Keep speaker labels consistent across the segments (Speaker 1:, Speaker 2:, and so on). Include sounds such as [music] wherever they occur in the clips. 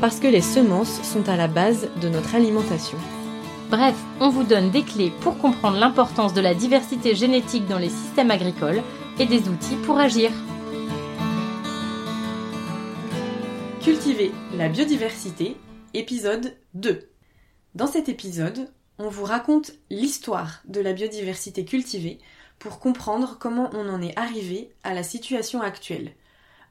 Speaker 1: parce que les semences sont à la base de notre alimentation.
Speaker 2: Bref, on vous donne des clés pour comprendre l'importance de la diversité génétique dans les systèmes agricoles et des outils pour agir.
Speaker 1: Cultiver la biodiversité, épisode 2. Dans cet épisode, on vous raconte l'histoire de la biodiversité cultivée pour comprendre comment on en est arrivé à la situation actuelle.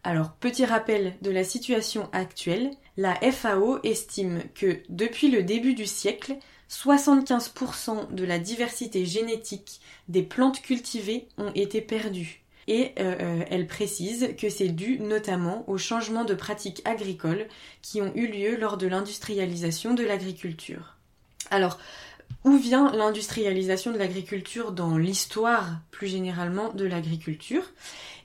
Speaker 1: Alors, petit rappel de la situation actuelle, la FAO estime que depuis le début du siècle, 75% de la diversité génétique des plantes cultivées ont été perdues. Et euh, euh, elle précise que c'est dû notamment aux changements de pratiques agricoles qui ont eu lieu lors de l'industrialisation de l'agriculture. Alors, où vient l'industrialisation de l'agriculture dans l'histoire plus généralement de l'agriculture?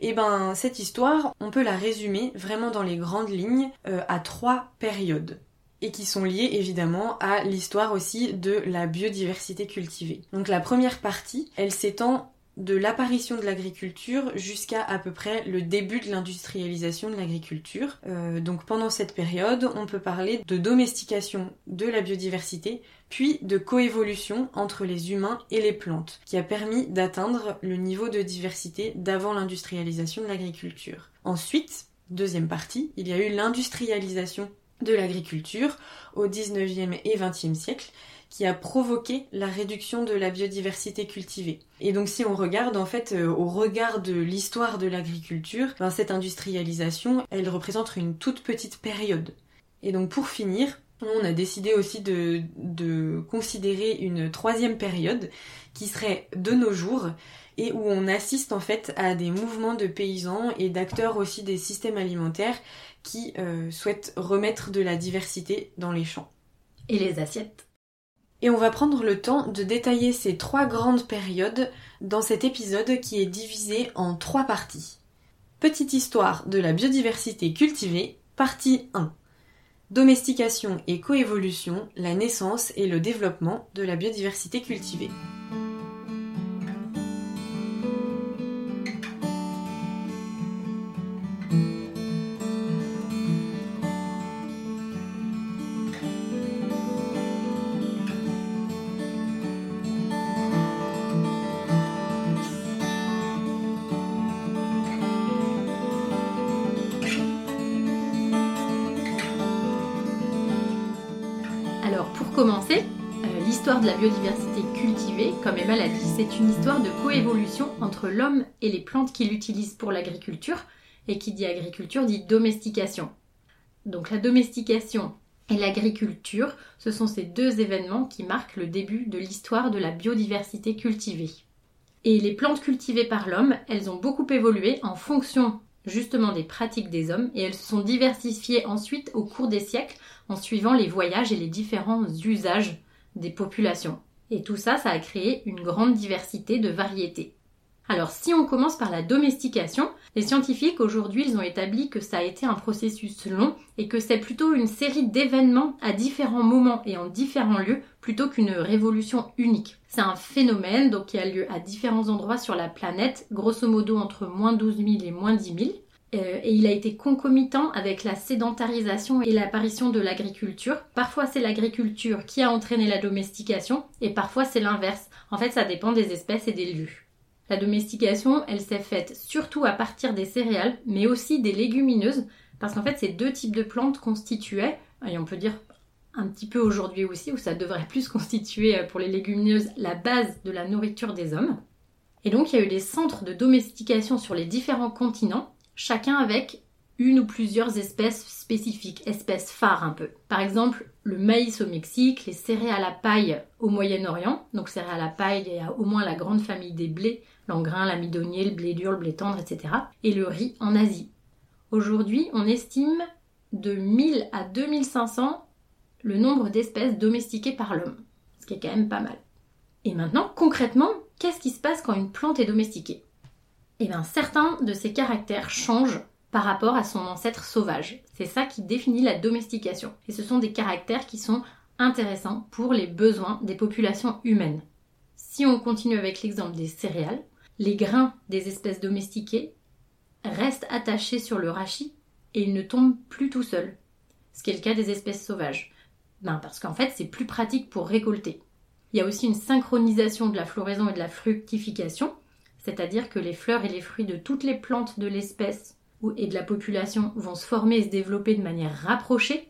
Speaker 1: Eh ben cette histoire, on peut la résumer vraiment dans les grandes lignes euh, à trois périodes et qui sont liées évidemment à l'histoire aussi de la biodiversité cultivée. Donc la première partie, elle s'étend de l'apparition de l'agriculture jusqu'à à peu près le début de l'industrialisation de l'agriculture. Euh, donc pendant cette période, on peut parler de domestication de la biodiversité, puis de coévolution entre les humains et les plantes, qui a permis d'atteindre le niveau de diversité d'avant l'industrialisation de l'agriculture. Ensuite, deuxième partie, il y a eu l'industrialisation de l'agriculture au 19e et 20e siècle qui a provoqué la réduction de la biodiversité cultivée. Et donc si on regarde en fait euh, au regard de l'histoire de l'agriculture, ben, cette industrialisation, elle représente une toute petite période. Et donc pour finir, on a décidé aussi de, de considérer une troisième période qui serait de nos jours et où on assiste en fait à des mouvements de paysans et d'acteurs aussi des systèmes alimentaires qui euh, souhaitent remettre de la diversité dans les champs.
Speaker 2: Et les assiettes
Speaker 1: et on va prendre le temps de détailler ces trois grandes périodes dans cet épisode qui est divisé en trois parties. Petite histoire de la biodiversité cultivée, partie 1. Domestication et coévolution, la naissance et le développement de la biodiversité cultivée.
Speaker 2: Commencer, euh, l'histoire de la biodiversité cultivée, comme Emma l'a dit, c'est une histoire de coévolution entre l'homme et les plantes qu'il utilise pour l'agriculture, et qui dit agriculture dit domestication. Donc la domestication et l'agriculture, ce sont ces deux événements qui marquent le début de l'histoire de la biodiversité cultivée. Et les plantes cultivées par l'homme, elles ont beaucoup évolué en fonction justement des pratiques des hommes et elles se sont diversifiées ensuite au cours des siècles en suivant les voyages et les différents usages des populations. Et tout ça, ça a créé une grande diversité de variétés. Alors si on commence par la domestication, les scientifiques aujourd'hui ils ont établi que ça a été un processus long et que c'est plutôt une série d'événements à différents moments et en différents lieux plutôt qu'une révolution unique. C'est un phénomène donc qui a lieu à différents endroits sur la planète, grosso modo entre moins 12 000 et moins 10 000. Euh, et il a été concomitant avec la sédentarisation et l'apparition de l'agriculture. Parfois c'est l'agriculture qui a entraîné la domestication et parfois c'est l'inverse. En fait ça dépend des espèces et des lieux. La domestication, elle s'est faite surtout à partir des céréales, mais aussi des légumineuses, parce qu'en fait ces deux types de plantes constituaient, et on peut dire un petit peu aujourd'hui aussi, où ça devrait plus constituer euh, pour les légumineuses la base de la nourriture des hommes. Et donc il y a eu des centres de domestication sur les différents continents, chacun avec une ou plusieurs espèces spécifiques, espèces phares un peu. Par exemple, le maïs au Mexique, les céréales à paille au Moyen-Orient, donc céréales à paille, il y a au moins la grande famille des blés, l'engrain, l'amidonnier, le blé dur, le blé tendre, etc. Et le riz en Asie. Aujourd'hui, on estime de 1000 à 2500 le nombre d'espèces domestiquées par l'homme, ce qui est quand même pas mal. Et maintenant, concrètement, qu'est-ce qui se passe quand une plante est domestiquée? Eh bien, certains de ses caractères changent par rapport à son ancêtre sauvage. C'est ça qui définit la domestication. Et ce sont des caractères qui sont intéressants pour les besoins des populations humaines. Si on continue avec l'exemple des céréales, les grains des espèces domestiquées restent attachés sur le rachis et ils ne tombent plus tout seuls. Ce qui est le cas des espèces sauvages. Ben, parce qu'en fait, c'est plus pratique pour récolter. Il y a aussi une synchronisation de la floraison et de la fructification, c'est-à-dire que les fleurs et les fruits de toutes les plantes de l'espèce et de la population vont se former et se développer de manière rapprochée.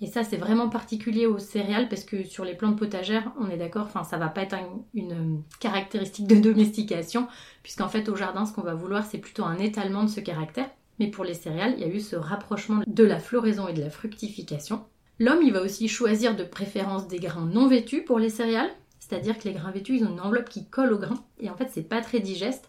Speaker 2: Et ça, c'est vraiment particulier aux céréales parce que sur les plantes potagères, on est d'accord, enfin, ça va pas être une caractéristique de [laughs] domestication, puisqu'en fait, au jardin, ce qu'on va vouloir, c'est plutôt un étalement de ce caractère. Mais pour les céréales, il y a eu ce rapprochement de la floraison et de la fructification. L'homme, il va aussi choisir de préférence des grains non vêtus pour les céréales, c'est-à-dire que les grains vêtus, ils ont une enveloppe qui colle au grain, et en fait, c'est pas très digeste,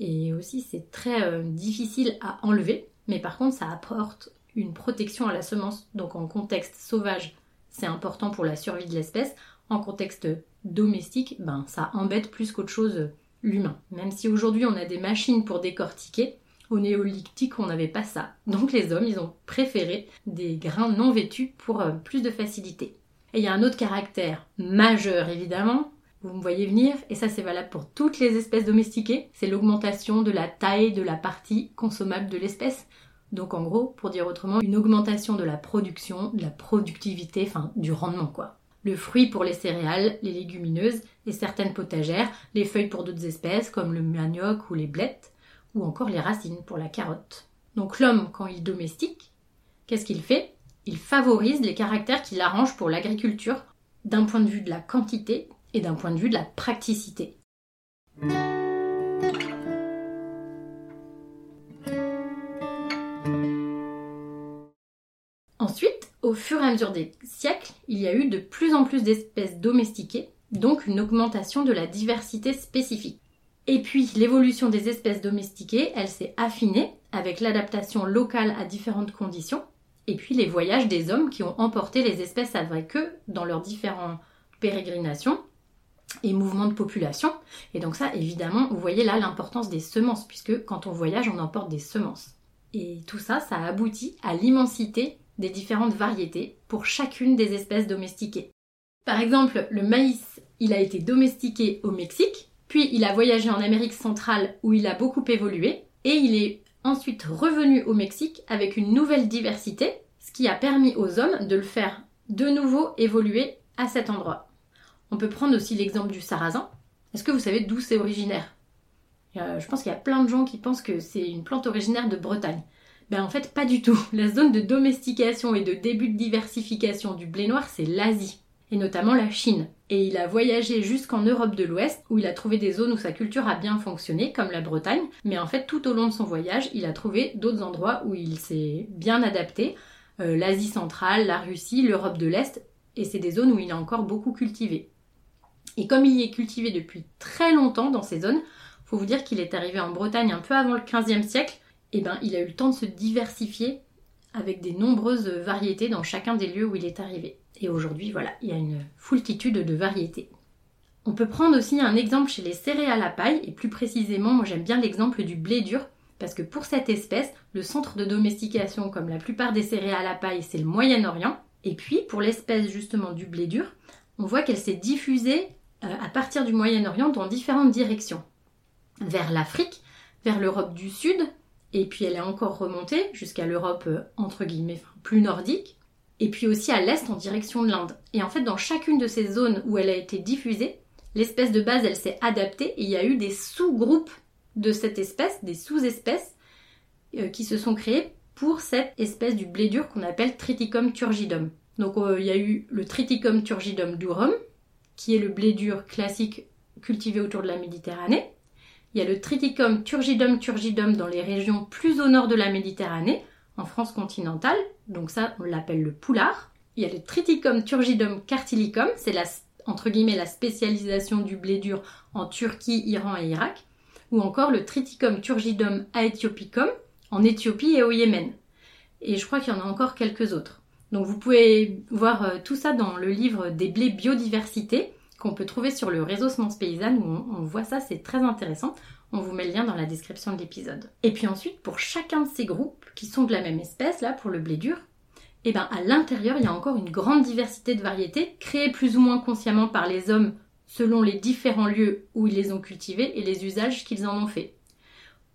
Speaker 2: et aussi c'est très euh, difficile à enlever, mais par contre, ça apporte une protection à la semence. Donc en contexte sauvage, c'est important pour la survie de l'espèce. En contexte domestique, ben ça embête plus qu'autre chose l'humain. Même si aujourd'hui on a des machines pour décortiquer, au néolithique, on n'avait pas ça. Donc les hommes, ils ont préféré des grains non vêtus pour euh, plus de facilité. Et il y a un autre caractère majeur, évidemment, vous me voyez venir, et ça c'est valable pour toutes les espèces domestiquées, c'est l'augmentation de la taille de la partie consommable de l'espèce. Donc en gros, pour dire autrement, une augmentation de la production, de la productivité, enfin du rendement quoi. Le fruit pour les céréales, les légumineuses et certaines potagères, les feuilles pour d'autres espèces comme le manioc ou les blettes, ou encore les racines pour la carotte. Donc l'homme, quand il domestique, qu'est-ce qu'il fait? Il favorise les caractères qui l'arrangent pour l'agriculture d'un point de vue de la quantité et d'un point de vue de la praticité. Ensuite, au fur et à mesure des siècles, il y a eu de plus en plus d'espèces domestiquées, donc une augmentation de la diversité spécifique. Et puis l'évolution des espèces domestiquées, elle s'est affinée avec l'adaptation locale à différentes conditions, et puis les voyages des hommes qui ont emporté les espèces avec eux dans leurs différentes pérégrinations et mouvements de population. Et donc ça, évidemment, vous voyez là l'importance des semences, puisque quand on voyage, on emporte des semences. Et tout ça, ça aboutit à l'immensité des différentes variétés pour chacune des espèces domestiquées. Par exemple, le maïs, il a été domestiqué au Mexique, puis il a voyagé en Amérique centrale où il a beaucoup évolué et il est ensuite revenu au Mexique avec une nouvelle diversité, ce qui a permis aux hommes de le faire de nouveau évoluer à cet endroit. On peut prendre aussi l'exemple du sarrasin. Est-ce que vous savez d'où c'est originaire? Je pense qu'il y a plein de gens qui pensent que c'est une plante originaire de Bretagne. Ben en fait pas du tout. [laughs] La zone de domestication et de début de diversification du blé noir c'est l'Asie et notamment la Chine. Et il a voyagé jusqu'en Europe de l'Ouest, où il a trouvé des zones où sa culture a bien fonctionné, comme la Bretagne, mais en fait tout au long de son voyage, il a trouvé d'autres endroits où il s'est bien adapté, euh, l'Asie centrale, la Russie, l'Europe de l'Est, et c'est des zones où il a encore beaucoup cultivé. Et comme il y est cultivé depuis très longtemps dans ces zones, faut vous dire qu'il est arrivé en Bretagne un peu avant le 15e siècle, et ben il a eu le temps de se diversifier avec des nombreuses variétés dans chacun des lieux où il est arrivé. Et aujourd'hui, voilà, il y a une foultitude de variétés. On peut prendre aussi un exemple chez les céréales à paille, et plus précisément, moi j'aime bien l'exemple du blé dur, parce que pour cette espèce, le centre de domestication, comme la plupart des céréales à paille, c'est le Moyen-Orient. Et puis, pour l'espèce justement du blé dur, on voit qu'elle s'est diffusée à partir du Moyen-Orient dans différentes directions. Vers l'Afrique, vers l'Europe du Sud, et puis elle est encore remontée jusqu'à l'Europe euh, entre guillemets plus nordique, et puis aussi à l'est en direction de l'Inde. Et en fait, dans chacune de ces zones où elle a été diffusée, l'espèce de base, elle s'est adaptée et il y a eu des sous-groupes de cette espèce, des sous-espèces euh, qui se sont créées pour cette espèce du blé dur qu'on appelle Triticum turgidum. Donc euh, il y a eu le Triticum turgidum durum, qui est le blé dur classique cultivé autour de la Méditerranée. Il y a le Triticum turgidum turgidum dans les régions plus au nord de la Méditerranée, en France continentale, donc ça on l'appelle le poulard. Il y a le Triticum turgidum cartilicum, c'est la, entre guillemets la spécialisation du blé dur en Turquie, Iran et Irak, ou encore le Triticum turgidum aethiopicum en Éthiopie et au Yémen. Et je crois qu'il y en a encore quelques autres. Donc vous pouvez voir euh, tout ça dans le livre des blés biodiversité qu'on peut trouver sur le réseau Semence Paysanne où on, voit ça, c'est très intéressant. On vous met le lien dans la description de l'épisode. Et puis ensuite, pour chacun de ces groupes qui sont de la même espèce, là pour le blé dur, et eh ben à l'intérieur, il y a encore une grande diversité de variétés créées plus ou moins consciemment par les hommes selon les différents lieux où ils les ont cultivés et les usages qu'ils en ont fait.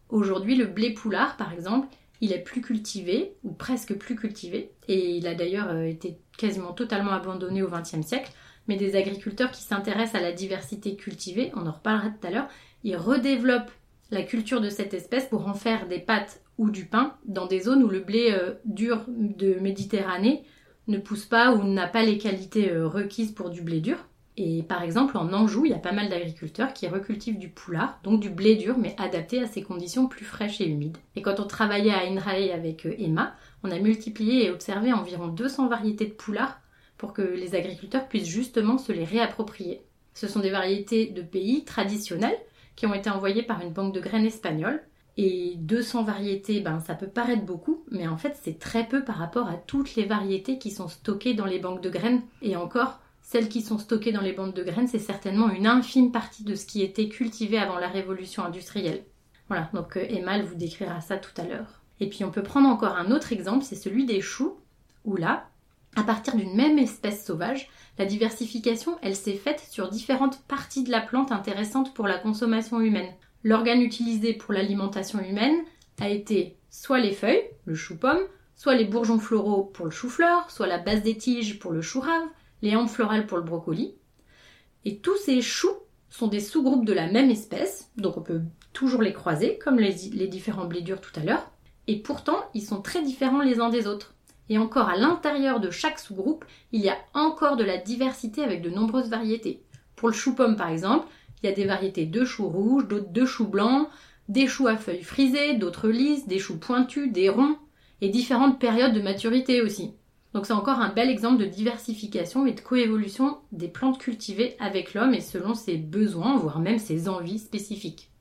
Speaker 2: Aujourd'hui, le blé poulard, par exemple, il est plus cultivé, ou presque plus cultivé, et il a d'ailleurs euh, été quasiment totalement abandonné au XXe siècle, mais des agriculteurs qui s'intéressent à la diversité cultivée, on en reparlera tout à l'heure, ils redéveloppent la culture de cette espèce pour en faire des pâtes ou du pain dans des zones où le blé euh, dur de Méditerranée ne pousse pas ou n'a pas les qualités euh, requises pour du blé dur. Et par exemple, en Anjou, il y a pas mal d'agriculteurs qui recultivent du poulard, donc du blé dur, mais adapté à ces conditions plus fraîches et humides. Et quand on travaillait à Inrae avec euh, Emma, on a multiplié et observé environ 200 variétés de poulard pour que les agriculteurs puissent justement se les réapproprier. Ce sont des variétés de pays traditionnels qui ont été envoyées par une banque de graines espagnole. Et 200 variétés, ben, ça peut paraître beaucoup, mais en fait c'est très peu par rapport à toutes les variétés qui sont stockées dans les banques de graines. Et encore, celles qui sont stockées dans les bandes de graines, c'est certainement une infime partie de ce qui était cultivé avant la révolution industrielle. Voilà, donc euh, Emma vous décrira ça tout à l'heure. Et puis on peut prendre encore un autre exemple, c'est celui des choux, où là, à partir d'une même espèce sauvage, la diversification, elle s'est faite sur différentes parties de la plante intéressantes pour la consommation humaine. L'organe utilisé pour l'alimentation humaine a été soit les feuilles, le chou-pomme, soit les bourgeons floraux pour le chou-fleur, soit la base des tiges pour le chou-rave, les hampes florales pour le brocoli. Et tous ces choux sont des sous-groupes de la même espèce, donc on peut toujours les croiser, comme les, différents blés durs tout à l'heure. Et pourtant, ils sont très différents les uns des autres. Et encore à l'intérieur de chaque sous-groupe, il y a encore de la diversité avec de nombreuses variétés. Pour le chou-pomme par exemple, il y a des variétés de choux rouges, d'autres de choux blancs, des choux à feuilles frisées, d'autres lisses, des choux pointus, des ronds, et différentes périodes de maturité aussi. Donc c'est encore un bel exemple de diversification et de coévolution des plantes cultivées avec l'homme et selon ses besoins, voire même ses envies spécifiques.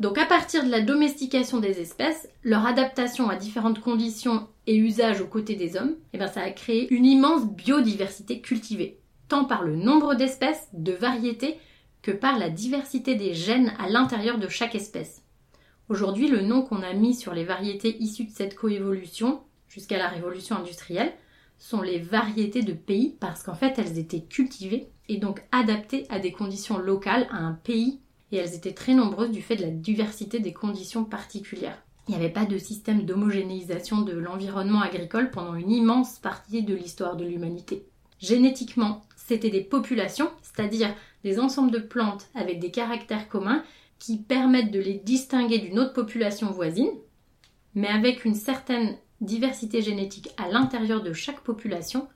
Speaker 2: Donc à partir de la domestication des espèces, leur adaptation à différentes conditions et usages aux côtés des hommes, eh ben, ça a créé une immense biodiversité cultivée, tant par le nombre d'espèces, de variétés, que par la diversité des gènes à l'intérieur de chaque espèce. Aujourd'hui, le nom qu'on a mis sur les variétés issues de cette coévolution, jusqu'à la révolution industrielle, sont les variétés de pays parce qu'en fait elles étaient cultivées et donc adaptées à des conditions locales, à un pays, et elles étaient très nombreuses du fait de la diversité des conditions particulières. Il n'y avait pas de système d'homogénéisation de l'environnement agricole pendant une immense partie de l'histoire de l'humanité. Génétiquement, c'était des populations, c'est-à-dire des ensembles de plantes avec des caractères communs qui permettent de les distinguer d'une autre population voisine, mais avec une certaine diversité génétique à l'intérieur de chaque population,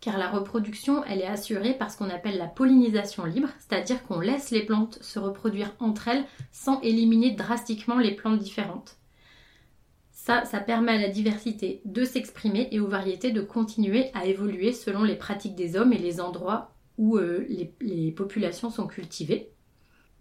Speaker 2: car la reproduction, elle est assurée par ce qu'on appelle la pollinisation libre, c'est-à-dire qu'on laisse les plantes se reproduire entre elles sans éliminer drastiquement les plantes différentes. Ça, permet à la diversité de s'exprimer et aux variétés de continuer à évoluer selon les pratiques des hommes et les endroits où euh, les, populations sont cultivées.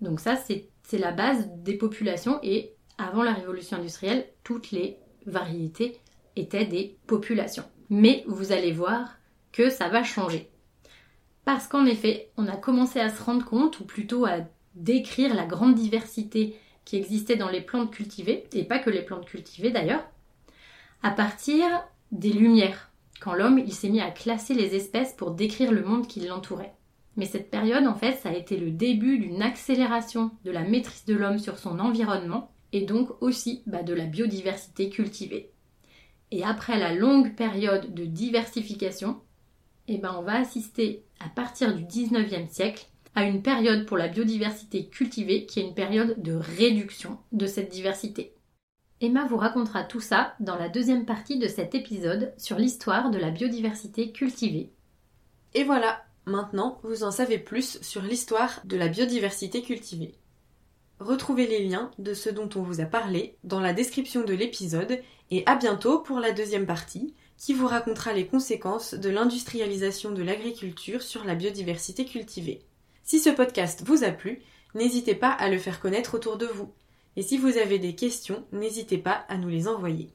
Speaker 2: Donc ça, c'est la base des populations et avant la révolution industrielle, toutes les variétés étaient des populations. Mais vous allez voir que ça va changer. Parce qu'en effet, on a commencé à se rendre compte, ou plutôt à décrire la grande diversité qui existait dans les plantes cultivées, et pas que les plantes cultivées d'ailleurs, à partir des lumières quand l'homme il s'est mis à classer les espèces pour décrire le monde qui l'entourait. Mais cette période, en fait, ça a été le début d'une accélération de la maîtrise de l'homme sur son environnement et donc aussi bah, de la biodiversité cultivée. Et après la longue période de diversification, eh ben, on va assister à partir du 19e siècle à une période pour la biodiversité cultivée qui est une période de réduction de cette diversité. Emma vous racontera tout ça dans la deuxième partie de cet épisode sur l'histoire de la biodiversité cultivée.
Speaker 1: Et voilà, maintenant vous en savez plus sur l'histoire de la biodiversité cultivée. Retrouvez les liens de ce dont on vous a parlé dans la description de l'épisode et à bientôt pour la deuxième partie qui vous racontera les conséquences de l'industrialisation de l'agriculture sur la biodiversité cultivée. Si ce podcast vous a plu, N'hésitez pas à le faire connaître autour de vous. Et si vous avez des questions, n'hésitez pas à nous les envoyer.